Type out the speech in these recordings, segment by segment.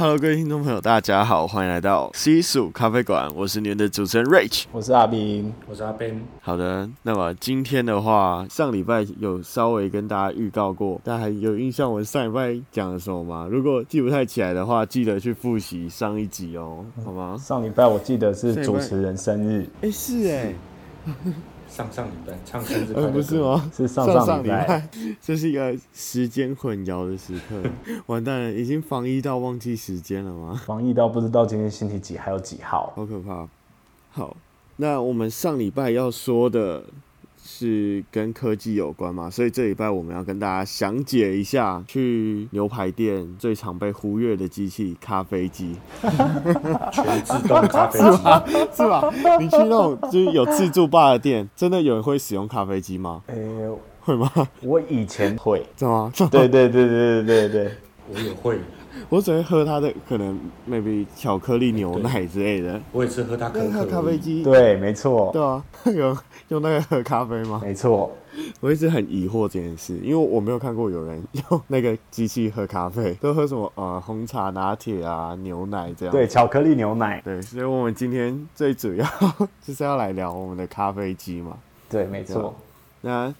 Hello，各位听众朋友，大家好，欢迎来到西蜀咖啡馆，我是你们的主持人 Rich，我是阿斌，我是阿 Ben。好的，那么今天的话，上礼拜有稍微跟大家预告过，大家还有印象我上礼拜讲了什么吗？如果记不太起来的话，记得去复习上一集哦，好吗？上礼拜我记得是主持人生日，哎、欸，是哎。上上礼拜唱生日快乐、呃、不是吗？是上上礼拜，这是一个时间混淆的时刻。完蛋了，已经防疫到忘记时间了吗？防疫到不知道今天星期几，还有几号，好可怕。好，那我们上礼拜要说的。是跟科技有关嘛，所以这礼拜我们要跟大家详解一下去牛排店最常被忽略的机器——咖啡机。全自动咖啡机是吧？你去那种就是有自助吧的店，真的有人会使用咖啡机吗？哎、欸，会吗？我以前会，怎么？对对对对对对对，我也会。我只会喝它的可能 maybe 巧克力牛奶之类的。我也是喝它可可咖啡机。对，没错。对啊，有用那个喝咖啡吗？没错。我一直很疑惑这件事，因为我没有看过有人用那个机器喝咖啡，都喝什么呃红茶拿铁啊、牛奶这样。对，巧克力牛奶。对，所以我们今天最主要 就是要来聊我们的咖啡机嘛。对，没错。那。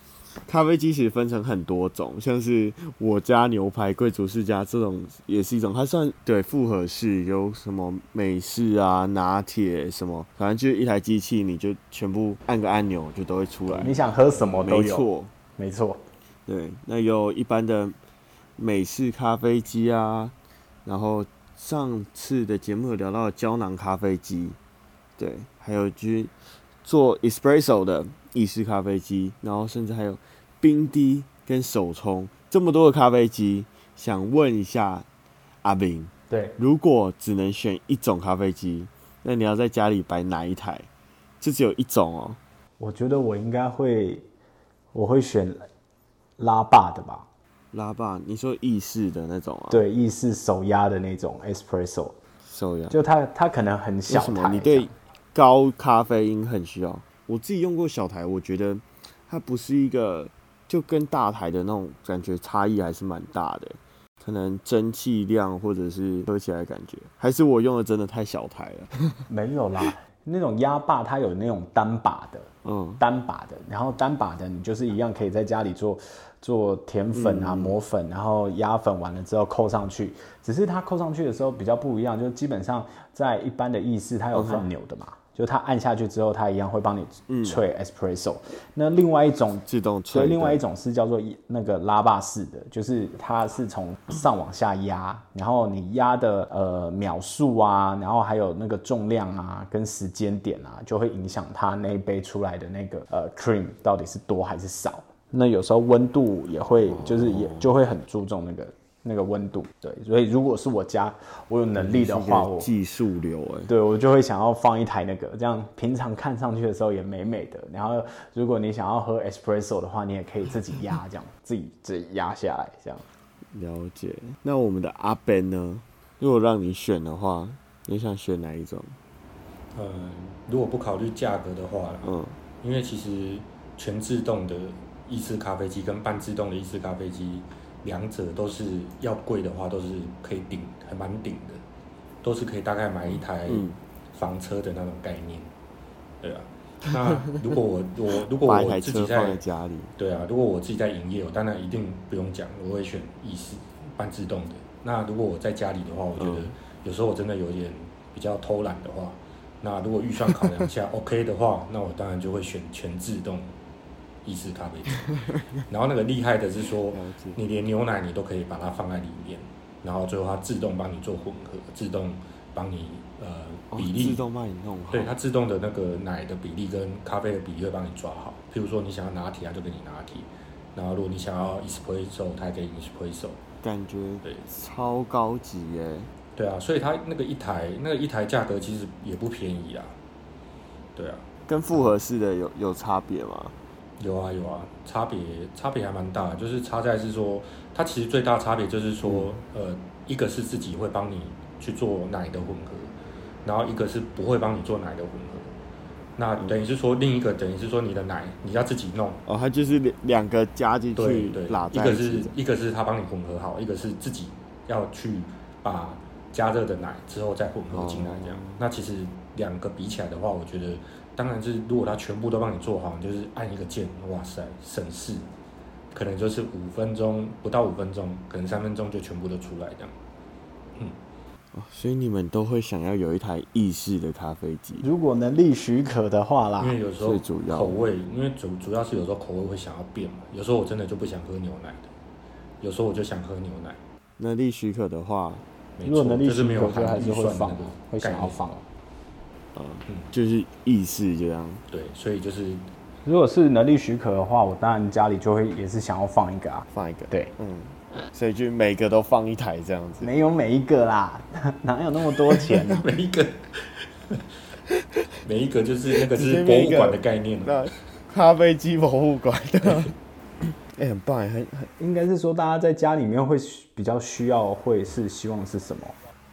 咖啡机其实分成很多种，像是我家牛排、贵族世家这种也是一种，它算对复合式，有什么美式啊、拿铁什么，反正就是一台机器，你就全部按个按钮就都会出来。你想喝什么都有。没错，没错。对，那有一般的美式咖啡机啊，然后上次的节目有聊到胶囊咖啡机，对，还有就是做 espresso 的。意式咖啡机，然后甚至还有冰滴跟手冲，这么多的咖啡机，想问一下阿斌，对，如果只能选一种咖啡机，那你要在家里摆哪一台？就只有一种哦。我觉得我应该会，我会选拉霸的吧。拉霸，你说意式的那种啊？对，意式手压的那种 espresso，手压，就它它可能很小台。为什么？你对高咖啡因很需要？我自己用过小台，我觉得它不是一个，就跟大台的那种感觉差异还是蛮大的，可能蒸汽量或者是喝起来感觉，还是我用的真的太小台了。没有啦，那种压把它有那种单把的，嗯，单把的，然后单把的你就是一样可以在家里做做甜粉啊、磨粉，然后压粉完了之后扣上去，只是它扣上去的时候比较不一样，就基本上在一般的意式它有按钮的嘛。就它按下去之后，它一样会帮你萃 espresso。嗯。那另外一种自动萃，所以另外一种是叫做那个拉霸式的，就是它是从上往下压，然后你压的呃秒数啊，然后还有那个重量啊，跟时间点啊，就会影响它那一杯出来的那个呃 cream 到底是多还是少。那有时候温度也会，就是也就会很注重那个。那个温度，对，所以如果是我家，我有能力的话，我技术流哎，对我就会想要放一台那个，这样平常看上去的时候也美美的。然后，如果你想要喝 espresso 的话，你也可以自己压，这样 自己自己压下来，这样。了解。那我们的阿 Ben 呢？如果让你选的话，你想选哪一种？嗯，如果不考虑价格的话，嗯，因为其实全自动的意式咖啡机跟半自动的意式咖啡机。两者都是要贵的话，都是可以顶，还蛮顶的，都是可以大概买一台房车的那种概念。嗯、对啊，那如果我我如果我自己在，在家里，对啊，如果我自己在营业，我当然一定不用讲，我会选意式半自动的。那如果我在家里的话，我觉得有时候我真的有点比较偷懒的话，那如果预算考量下 OK 的话，那我当然就会选全自动。意式咖啡机，然后那个厉害的是说，你连牛奶你都可以把它放在里面，然后最后它自动帮你做混合，自动帮你呃比例，自动帮你弄好，对，它自动的那个奶的比例跟咖啡的比例会帮你抓好。譬如说你想要拿铁，它就给你拿铁，然后如果你想要 espresso，它也给你 espresso，感觉对超高级耶。对啊，所以它那个一台那个一台价格其实也不便宜啊。对啊，跟复合式的有有差别吗？有啊有啊，差别差别还蛮大，就是差在是说，它其实最大差别就是说，嗯、呃，一个是自己会帮你去做奶的混合，然后一个是不会帮你做奶的混合，那等于是说另一个等于是说你的奶你要自己弄。哦，它就是两两个加进去对对，一个是一个是他帮你混合好，一个是自己要去把加热的奶之后再混合进来这样。那其实两个比起来的话，我觉得当然是如果他全部都帮你做好，就是按一个键，哇塞，省事，可能就是五分钟不到五分钟，可能三分钟就全部都出来这样。嗯，所以你们都会想要有一台意式的咖啡机，如果能力许可的话啦。因为有时候口味，因为主主要是有时候口味会想要变嘛，有时候我真的就不想喝牛奶的，有时候我就想喝牛奶。能力许可的话，如果能力许可，就还是会放，会想要放。嗯，就是意式这样。对，所以就是，如果是能力许可的话，我当然家里就会也是想要放一个啊，放一个。对，嗯，所以就每个都放一台这样子。没有每一个啦，哪有那么多钱啊？每一个，每一个就是那个是博物馆的概念。那咖啡机博物馆的。哎、欸，很棒，很很，应该是说大家在家里面会比较需要，会是希望是什么？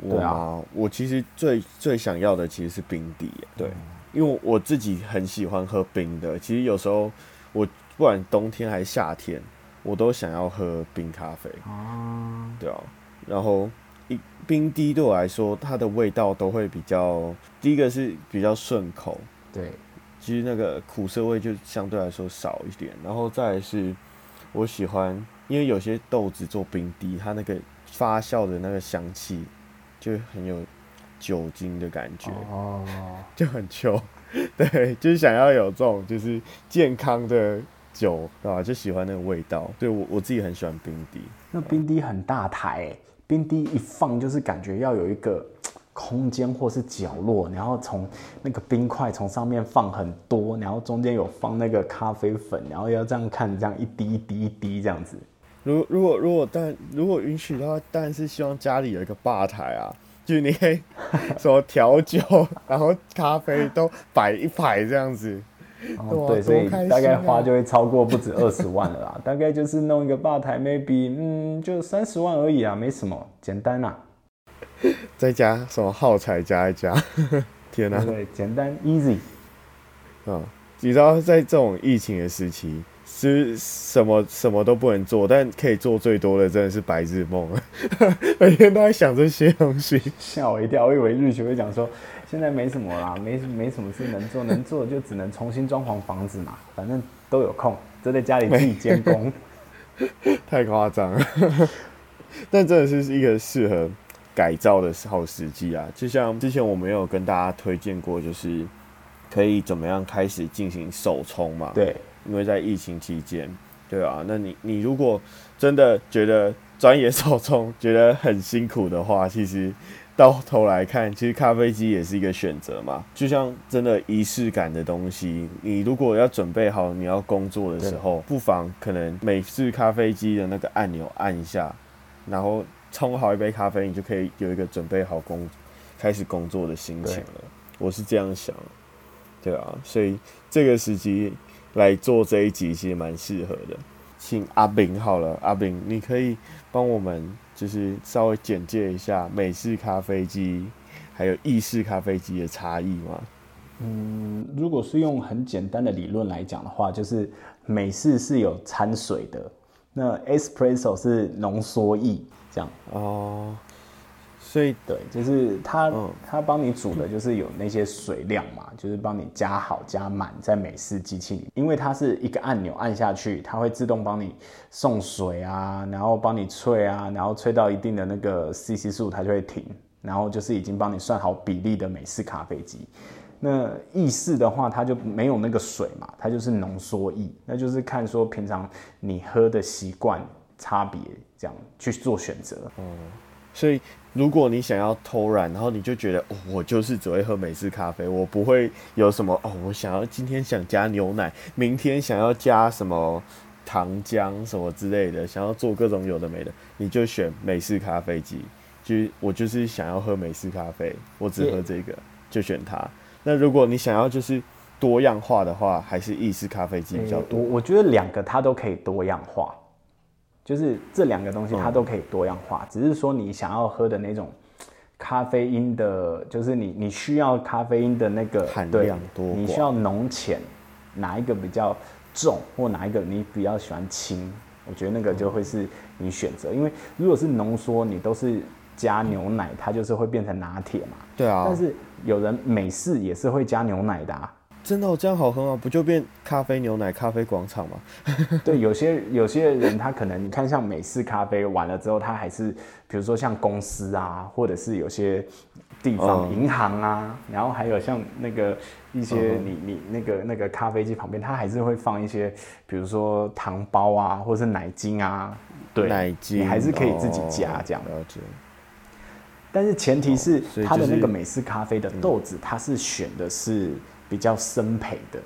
对啊，我其实最最想要的其实是冰滴，对，嗯、因为我自己很喜欢喝冰的。其实有时候我不管冬天还是夏天，我都想要喝冰咖啡啊，对啊。然后一冰滴对我来说，它的味道都会比较，第一个是比较顺口，对，其实那个苦涩味就相对来说少一点，然后再来是。我喜欢，因为有些豆子做冰滴，它那个发酵的那个香气就很有酒精的感觉，哦，就很秋，对，就是想要有这种就是健康的酒，对吧？就喜欢那个味道，对我我自己很喜欢冰滴。那冰滴很大台，欸，冰滴一放就是感觉要有一个。空间或是角落，然后从那个冰块从上面放很多，然后中间有放那个咖啡粉，然后要这样看，这样一滴一滴一滴这样子。如如果如果但如果允许的话，当然是希望家里有一个吧台啊，就你可以什么调酒，然后咖啡都摆一排这样子。哦，对，所以大概花就会超过不止二十万了啦，大概就是弄一个吧台，maybe 嗯就三十万而已啊，没什么，简单啊。再加什么耗材加一加，天哪！对，简单 easy。啊，你知道在这种疫情的时期，是什么什么都不能做，但可以做最多的真的是白日梦。每天都在想这些东西，吓我一跳。我以为日学会讲说，现在没什么啦，没没什么事能做，能做就只能重新装潢房子嘛，反正都有空，就在家里自己监工。太夸张了，但真的是一个适合。改造的好时机啊，就像之前我们有跟大家推荐过，就是可以怎么样开始进行手冲嘛。对，因为在疫情期间，对啊，那你你如果真的觉得专业手冲觉得很辛苦的话，其实到头来看，其实咖啡机也是一个选择嘛。就像真的仪式感的东西，你如果要准备好你要工作的时候，不妨可能每次咖啡机的那个按钮按一下，然后。冲好一杯咖啡，你就可以有一个准备好工开始工作的心情了。我是这样想，对啊，所以这个时机来做这一集其实蛮适合的。请阿炳好了，阿炳，你可以帮我们就是稍微简介一下美式咖啡机还有意式咖啡机的差异吗？嗯，如果是用很简单的理论来讲的话，就是美式是有掺水的，那 espresso 是浓缩液。这样哦，所以对，就是它，它帮你煮的就是有那些水量嘛，就是帮你加好加满在美式机器里，因为它是一个按钮按下去，它会自动帮你送水啊，然后帮你萃啊，然后萃到一定的那个 CC 数，它就会停，然后就是已经帮你算好比例的美式咖啡机。那意式的话，它就没有那个水嘛，它就是浓缩意，那就是看说平常你喝的习惯。差别这样去做选择，嗯，所以如果你想要偷懒，然后你就觉得，哦，我就是只会喝美式咖啡，我不会有什么哦，我想要今天想加牛奶，明天想要加什么糖浆什么之类的，想要做各种有的没的，你就选美式咖啡机。就是我就是想要喝美式咖啡，我只喝这个，就选它。那如果你想要就是多样化的话，还是意式咖啡机比较多。我我觉得两个它都可以多样化。就是这两个东西，它都可以多样化，嗯、只是说你想要喝的那种咖啡因的，就是你你需要咖啡因的那个含量多，你需要浓浅，哪一个比较重，或哪一个你比较喜欢轻，我觉得那个就会是你选择。因为如果是浓缩，你都是加牛奶，它就是会变成拿铁嘛。对啊。但是有人美式也是会加牛奶的啊。真的，哦，这样好喝吗？不就变咖啡牛奶咖啡广场吗？对，有些有些人他可能你看像美式咖啡完了之后，他还是比如说像公司啊，或者是有些地方银、嗯、行啊，然后还有像那个一些你你那个那个咖啡机旁边，他还是会放一些比如说糖包啊，或者是奶精啊，对，奶精，你还是可以自己加这样。了解。但是前提是它的那个美式咖啡的豆子，它是选的是。比较生培的，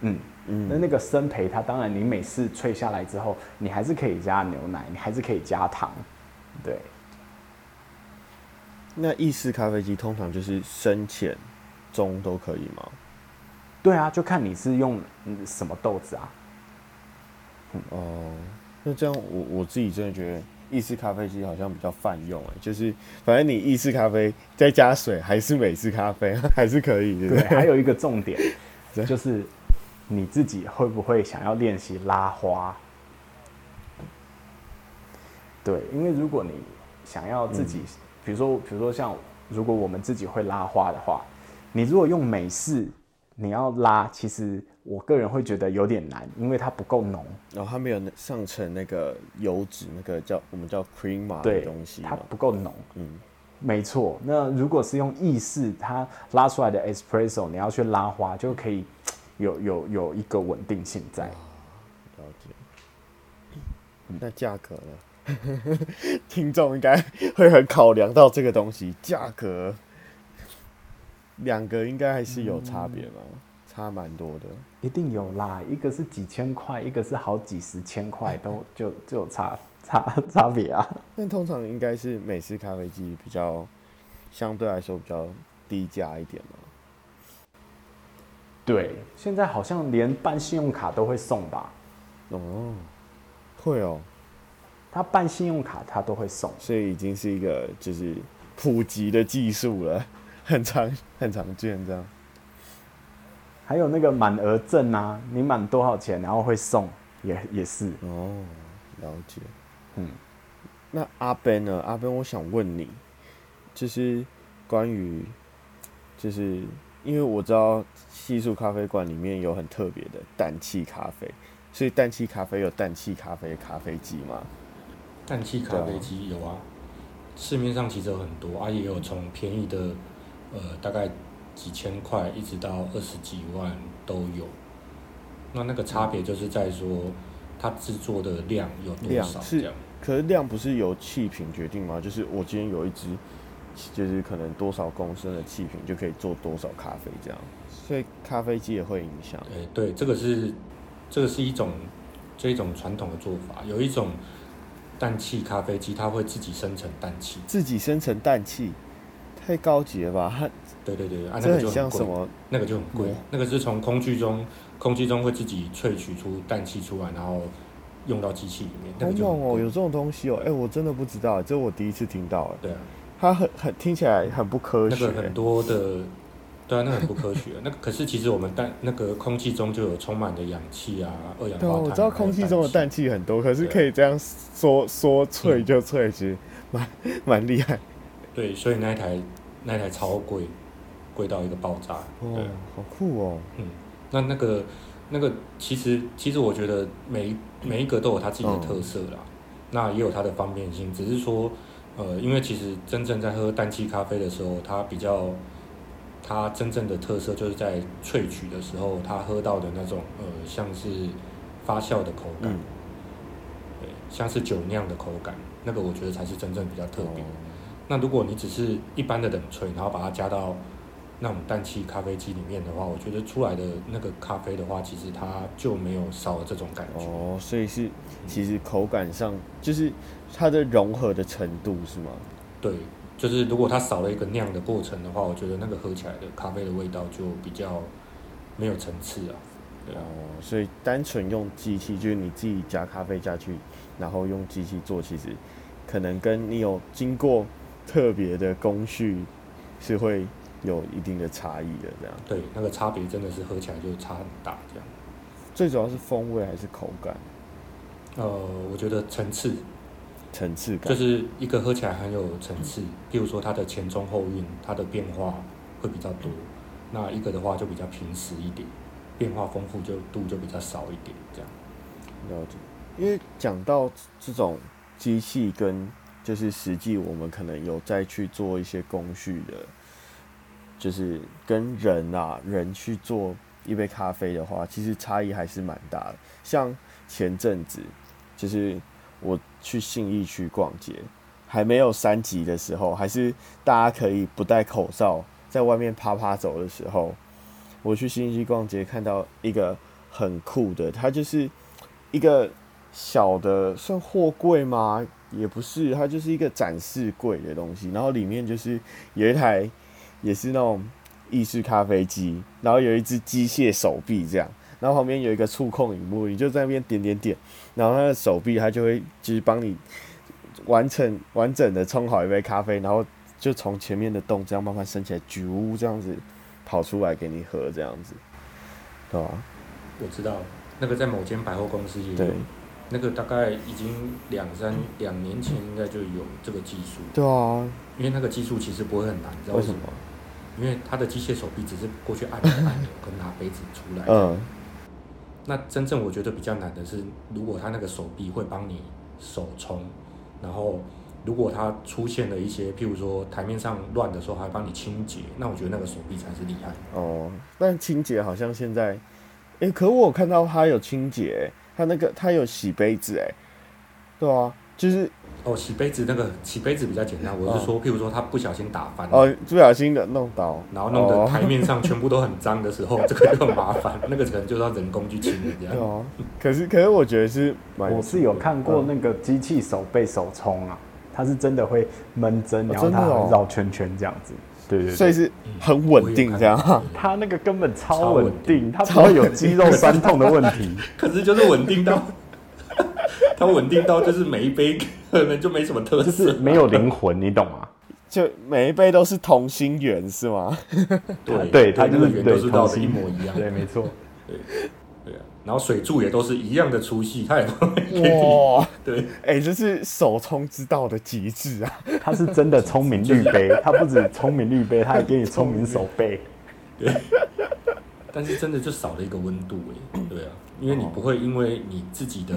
嗯嗯，那那个生培，它当然你每次萃下来之后，你还是可以加牛奶，你还是可以加糖，对。那意式咖啡机通常就是深浅中都可以吗？对啊，就看你是用什么豆子啊。嗯、哦，那这样我我自己真的觉得。意式咖啡机好像比较泛用哎，就是反正你意式咖啡再加水还是美式咖啡 还是可以，对不对？对，还有一个重点 就是你自己会不会想要练习拉花？对，因为如果你想要自己，比如说比如说像如果我们自己会拉花的话，你如果用美式。你要拉，其实我个人会觉得有点难，因为它不够浓，然后它没有上层那个油脂，那个叫我们叫 cream 嘛的东西，它不够浓。嗯，没错。那如果是用意式，它拉出来的 espresso，你要去拉花，就可以有有有一个稳定性在。了解。那价格呢？听众应该会很考量到这个东西，价格。两个应该还是有差别吧，嗯、差蛮多的。一定有啦，一个是几千块，一个是好几十千块，都 就就有差差差别啊。那通常应该是美式咖啡机比较相对来说比较低价一点嘛。对，现在好像连办信用卡都会送吧？哦，会哦，他办信用卡他都会送，所以已经是一个就是普及的技术了。很常很常见这样，还有那个满额赠啊，你满多少钱，然后会送，也也是哦，了解，嗯，那阿 Ben 呢？阿 Ben，我想问你，就是关于，就是因为我知道细数咖啡馆里面有很特别的氮气咖啡，所以氮气咖啡有氮气咖啡的咖啡机吗？氮气咖啡机有啊，市面上其实有很多啊，也有从便宜的。呃，大概几千块一直到二十几万都有。那那个差别就是在说，它制作的量有多少这样。是，可是量不是由气瓶决定吗？就是我今天有一支，就是可能多少公升的气瓶就可以做多少咖啡这样。所以咖啡机也会影响。哎，对，这个是这个是一种这一种传统的做法。有一种氮气咖啡机，它会自己生成氮气，自己生成氮气。太高级了吧？它对对对，啊，那个就很贵，那个就很贵。那个是从空气中，空气中会自己萃取出氮气出来，然后用到机器里面。那个就好猛哦，有这种东西哦！哎、欸，我真的不知道，这是我第一次听到。对啊，它很很听起来很不科学。那个很多的，对啊，那个很不科学。那个可是其实我们氮那个空气中就有充满的氧气啊，二氧化碳。对，我知道空气中的氮气很多，可是可以这样说说萃就萃，其实蛮蛮厉害。对，所以那一台那一台超贵，贵到一个爆炸。哦，好酷哦。嗯，那那个那个其实其实我觉得每每一个都有它自己的特色啦，嗯、那也有它的方便性。只是说，呃，因为其实真正在喝氮气咖啡的时候，它比较它真正的特色就是在萃取的时候，它喝到的那种呃像是发酵的口感，嗯、对，像是酒酿的口感，那个我觉得才是真正比较特别。哦那如果你只是一般的冷萃，然后把它加到那种氮气咖啡机里面的话，我觉得出来的那个咖啡的话，其实它就没有少了这种感觉。哦，所以是其实口感上就是它的融合的程度是吗？对，就是如果它少了一个酿的过程的话，我觉得那个喝起来的咖啡的味道就比较没有层次啊。对啊。哦，所以单纯用机器，就是你自己加咖啡下去，然后用机器做，其实可能跟你有经过。特别的工序是会有一定的差异的，这样。对，那个差别真的是喝起来就差很大，这样。最主要是风味还是口感？呃，我觉得层次，层次感，就是一个喝起来很有层次。譬如说它的前中后韵，它的变化会比较多。那一个的话就比较平实一点，变化丰富就度就比较少一点，这样。了解。因为讲到这种机器跟就是实际我们可能有再去做一些工序的，就是跟人啊人去做一杯咖啡的话，其实差异还是蛮大的。像前阵子就是。我去信义区逛街，还没有三级的时候，还是大家可以不戴口罩在外面趴趴走的时候，我去信义区逛街，看到一个很酷的，它就是一个小的算货柜吗？也不是，它就是一个展示柜的东西，然后里面就是有一台也是那种意式咖啡机，然后有一只机械手臂这样。然后旁边有一个触控荧幕，你就在那边点点点，然后他的手臂它就会就是帮你完成完整的冲好一杯咖啡，然后就从前面的洞这样慢慢升起来，啾这样子跑出来给你喝这样子，对吧？我知道那个在某间百货公司也有，对，那个大概已经两三两年前应该就有这个技术。对啊，因为那个技术其实不会很难，你知道为什么？因为他的机械手臂只是过去按一按钮跟拿杯子出来。嗯。那真正我觉得比较难的是，如果他那个手臂会帮你手冲，然后如果他出现了一些，譬如说台面上乱的时候，还帮你清洁，那我觉得那个手臂才是厉害。哦，但清洁好像现在，哎、欸，可我有看到他有清洁，他那个他有洗杯子，哎，对啊，就是。哦，洗杯子那个洗杯子比较简单，我是说，譬如说他不小心打翻，哦，不小心的弄倒，然后弄得台面上全部都很脏的时候，这个就很麻烦，那个可能就要人工去清理这样。哦，可是可是我觉得是，我是有看过那个机器手背手冲啊，它是真的会闷蒸，然后它绕圈圈这样子，对对对，所以是很稳定这样，它那个根本超稳定，它不会有肌肉酸痛的问题，可是就是稳定到。它稳定到就是每一杯可能就没什么特色，就是没有灵魂，你懂吗？就每一杯都是同心圆，是吗？对对，它就是圆都是绕的一模一样，对，没错，对对啊。然后水柱也都是一样的粗细，它也哇，对，哎、欸，这是手冲之道的极致啊！它是真的聪明滤杯，它不止聪明滤杯，它还给你聪明手背。对，但是真的就少了一个温度哎，对啊，因为你不会因为你自己的。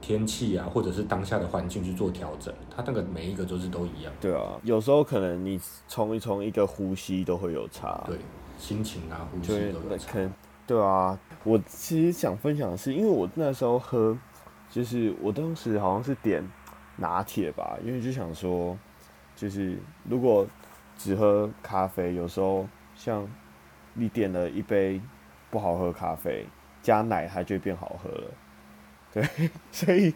天气啊，或者是当下的环境去做调整，它那个每一个都是都一样。对啊，有时候可能你冲一冲一个呼吸都会有差。对，心情啊，呼吸都有差。对啊，我其实想分享的是，因为我那时候喝，就是我当时好像是点拿铁吧，因为就想说，就是如果只喝咖啡，有时候像你点了一杯不好喝咖啡，加奶它就会变好喝了。对，所以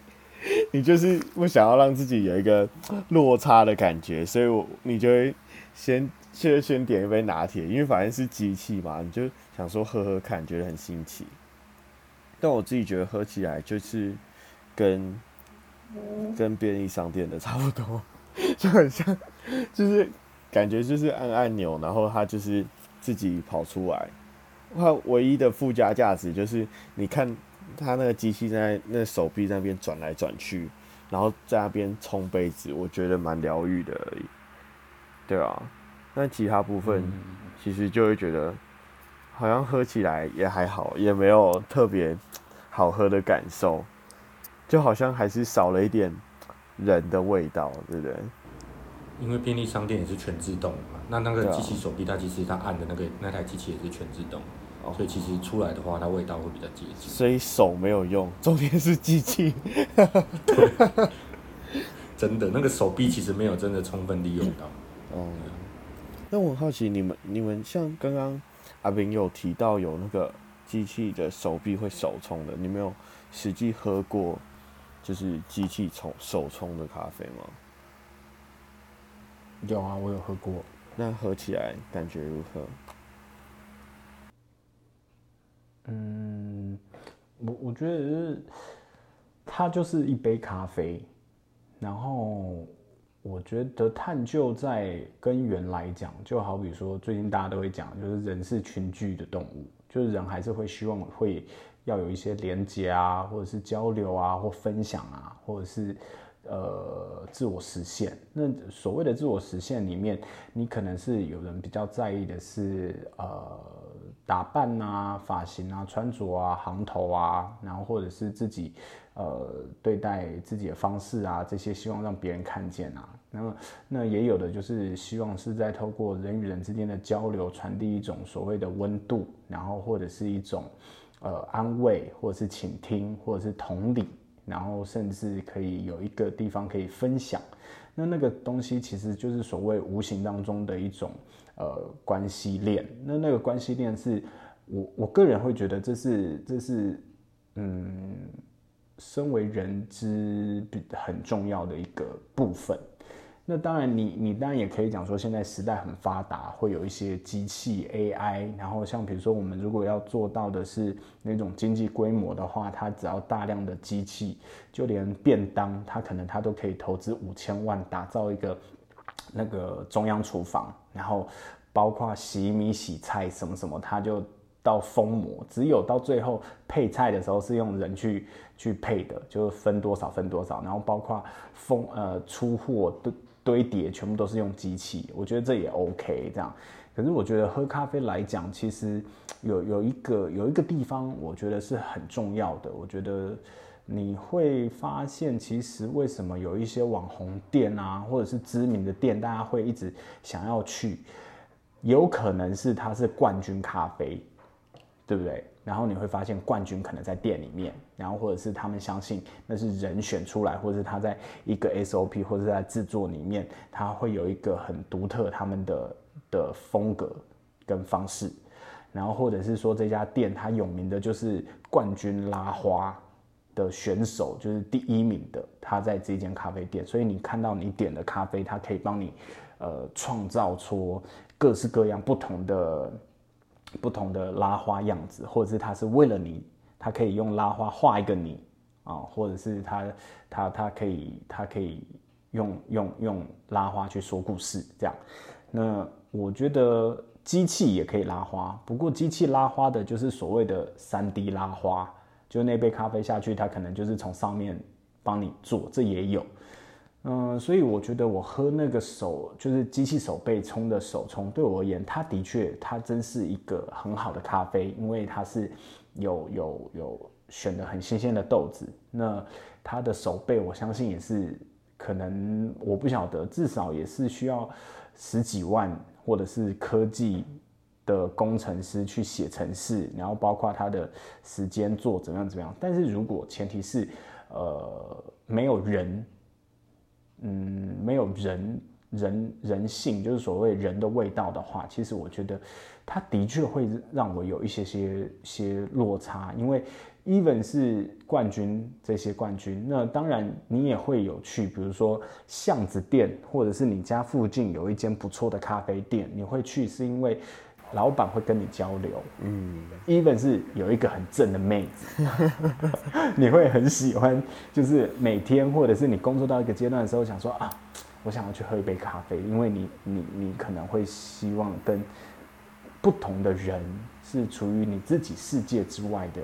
你就是不想要让自己有一个落差的感觉，所以我你就会先先先点一杯拿铁，因为反正是机器嘛，你就想说喝喝看，觉得很新奇。但我自己觉得喝起来就是跟跟便利商店的差不多，就很像，就是感觉就是按按钮，然后它就是自己跑出来。它唯一的附加价值就是你看。他那个机器在那手臂那边转来转去，然后在那边冲杯子，我觉得蛮疗愈的而已。对啊，那其他部分其实就会觉得好像喝起来也还好，也没有特别好喝的感受，就好像还是少了一点人的味道，对不对？因为便利商店也是全自动的嘛，那那个机器手臂它其实它按的那个那台机器也是全自动。所以其实出来的话，它味道会比较接近。所以手没有用，重点是机器。对，真的，那个手臂其实没有真的充分利用到。哦、嗯。那我很好奇，你们你们像刚刚阿炳有提到有那个机器的手臂会手冲的，你没有实际喝过就是机器冲手冲的咖啡吗？有啊，我有喝过。那喝起来感觉如何？嗯，我我觉得是，它就是一杯咖啡，然后我觉得探究在根源来讲，就好比说最近大家都会讲，就是人是群居的动物，就是人还是会希望会要有一些连接啊，或者是交流啊，或分享啊，或者是呃自我实现。那所谓的自我实现里面，你可能是有人比较在意的是呃打扮啊、发型啊、穿着啊、行头啊，然后或者是自己呃对待自己的方式啊，这些希望让别人看见啊。那么那也有的就是希望是在透过人与人之间的交流，传递一种所谓的温度，然后或者是一种。呃，安慰，或者是倾听，或者是同理，然后甚至可以有一个地方可以分享。那那个东西其实就是所谓无形当中的一种呃关系链。那那个关系链是我我个人会觉得这是这是嗯，身为人之很重要的一个部分。那当然你，你当然也可以讲说，现在时代很发达，会有一些机器 AI，然后像比如说我们如果要做到的是那种经济规模的话，它只要大量的机器，就连便当，它可能它都可以投资五千万打造一个那个中央厨房，然后包括洗米洗菜什么什么，它就到封膜，只有到最后配菜的时候是用人去去配的，就是分多少分多少，然后包括封呃出货堆。堆叠全部都是用机器，我觉得这也 OK 这样。可是我觉得喝咖啡来讲，其实有有一个有一个地方，我觉得是很重要的。我觉得你会发现，其实为什么有一些网红店啊，或者是知名的店，大家会一直想要去，有可能是它是冠军咖啡，对不对？然后你会发现冠军可能在店里面，然后或者是他们相信那是人选出来，或者是他在一个 SOP 或者是在制作里面，他会有一个很独特他们的的风格跟方式，然后或者是说这家店它有名的就是冠军拉花的选手，就是第一名的，他在这间咖啡店，所以你看到你点的咖啡，他可以帮你呃创造出各式各样不同的。不同的拉花样子，或者是他是为了你，他可以用拉花画一个你啊，或者是他他他可以他可以用用用拉花去说故事这样。那我觉得机器也可以拉花，不过机器拉花的就是所谓的三 D 拉花，就那杯咖啡下去，它可能就是从上面帮你做，这也有。嗯，所以我觉得我喝那个手就是机器手背冲的手冲，对我而言，它的确它真是一个很好的咖啡，因为它是有有有选的很新鲜的豆子。那它的手背，我相信也是可能我不晓得，至少也是需要十几万或者是科技的工程师去写程式，然后包括他的时间做怎么样怎么样。但是如果前提是呃没有人。嗯，没有人人人性，就是所谓人的味道的话，其实我觉得他的确会让我有一些些些落差。因为 even 是冠军这些冠军，那当然你也会有去，比如说巷子店，或者是你家附近有一间不错的咖啡店，你会去是因为。老板会跟你交流，嗯，even 是有一个很正的妹子，你会很喜欢，就是每天或者是你工作到一个阶段的时候，想说啊，我想要去喝一杯咖啡，因为你你你可能会希望跟不同的人是处于你自己世界之外的。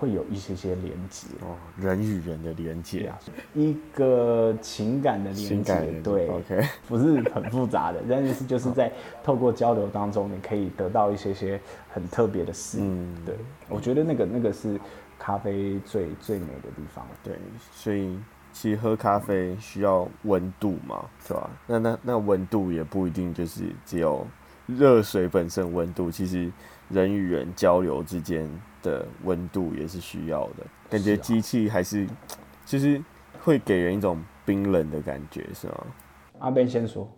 会有一些些连接哦，人与人的连接啊，一个情感的连接，对，OK，不是很复杂的，但是就是在透过交流当中，你可以得到一些些很特别的事。嗯，对，我觉得那个那个是咖啡最最美的地方。对，所以其实喝咖啡需要温度嘛，是吧？那那那温度也不一定就是只有热水本身温度，其实人与人交流之间。的温度也是需要的，感觉机器还是，就是会给人一种冰冷的感觉，是吗？阿 Ben 先说，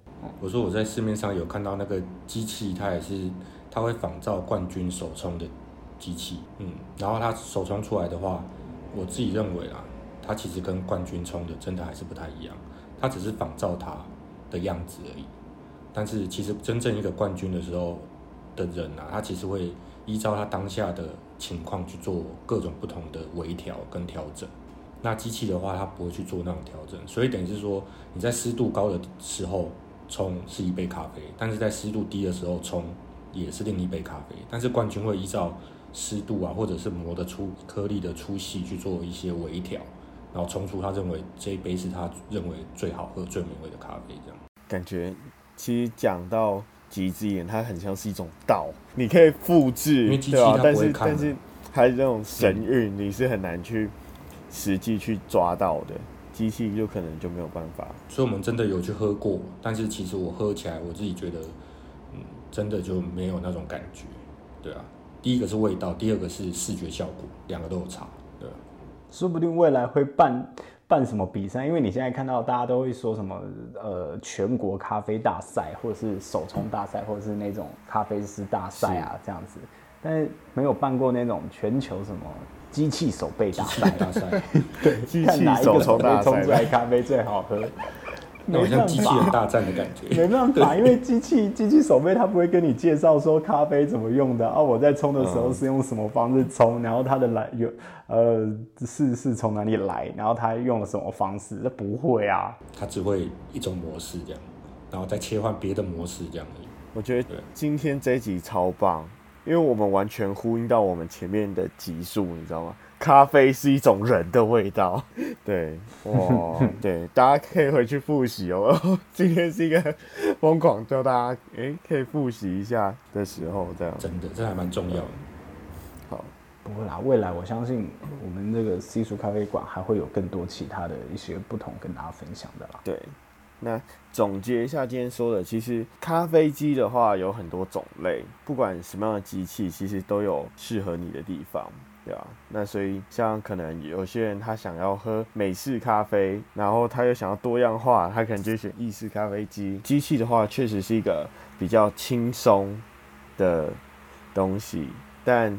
我说我在市面上有看到那个机器，它也是，它会仿造冠军手冲的机器，嗯，然后它手冲出来的话，我自己认为啦，它其实跟冠军冲的真的还是不太一样，它只是仿造它的样子而已，但是其实真正一个冠军的时候的人啊，他其实会依照他当下的。情况去做各种不同的微调跟调整，那机器的话，它不会去做那种调整，所以等于是说，你在湿度高的时候冲是一杯咖啡，但是在湿度低的时候冲也是另一杯咖啡。但是冠军会依照湿度啊，或者是磨的粗颗粒的粗细去做一些微调，然后冲出他认为这一杯是他认为最好喝、最美味的咖啡，这样。感觉其实讲到极致一点，它很像是一种道，你可以复制，对吧？但是但是还是那种神韵，你是很难去实际去抓到的。机器就可能就没有办法。所以我们真的有去喝过，但是其实我喝起来，我自己觉得，嗯，真的就没有那种感觉，对啊。第一个是味道，第二个是视觉效果，两个都有差，对啊。说不定未来会办办什么比赛，因为你现在看到大家都会说什么，呃，全国咖啡大赛，或者是手冲大赛，或者是那种咖啡师大赛啊，这样子。但是没有办过那种全球什么机器手背大赛，大赛，对，机器手冲大赛。冲出来咖啡最好喝。好像机器人大战的感觉。没办法，因为机器机器手背它不会跟你介绍说咖啡怎么用的啊，我在冲的时候是用什么方式冲，然后它的来有呃是是从哪里来，然后它用了什么方式，这不会啊。它只会一种模式这样，然后再切换别的模式这样而已。我觉得今天这一集超棒。因为我们完全呼应到我们前面的集数，你知道吗？咖啡是一种人的味道，对，哇，对，大家可以回去复习哦。今天是一个疯狂教大家，哎、欸，可以复习一下的时候，这样真的，这还蛮重要的。好，不会啦，未来我相信我们这个 C 厨咖啡馆还会有更多其他的一些不同跟大家分享的啦。对。那总结一下今天说的，其实咖啡机的话有很多种类，不管什么样的机器，其实都有适合你的地方，对吧？那所以像可能有些人他想要喝美式咖啡，然后他又想要多样化，他可能就选意式咖啡机。机器的话确实是一个比较轻松的东西，但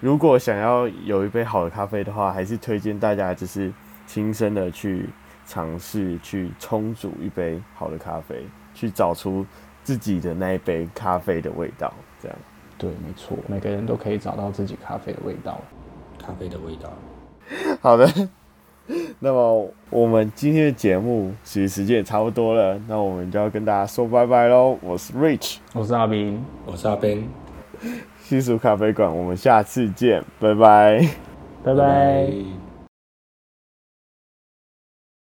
如果想要有一杯好的咖啡的话，还是推荐大家就是亲身的去。尝试去冲煮一杯好的咖啡，去找出自己的那一杯咖啡的味道。这样，对，没错，每个人都可以找到自己咖啡的味道。咖啡的味道。好的，那么我们今天的节目其实时间也差不多了，那我们就要跟大家说拜拜喽。我是 Rich，我是阿斌，我是阿斌，西蜀。咖啡馆，我们下次见，拜拜，拜拜。拜拜。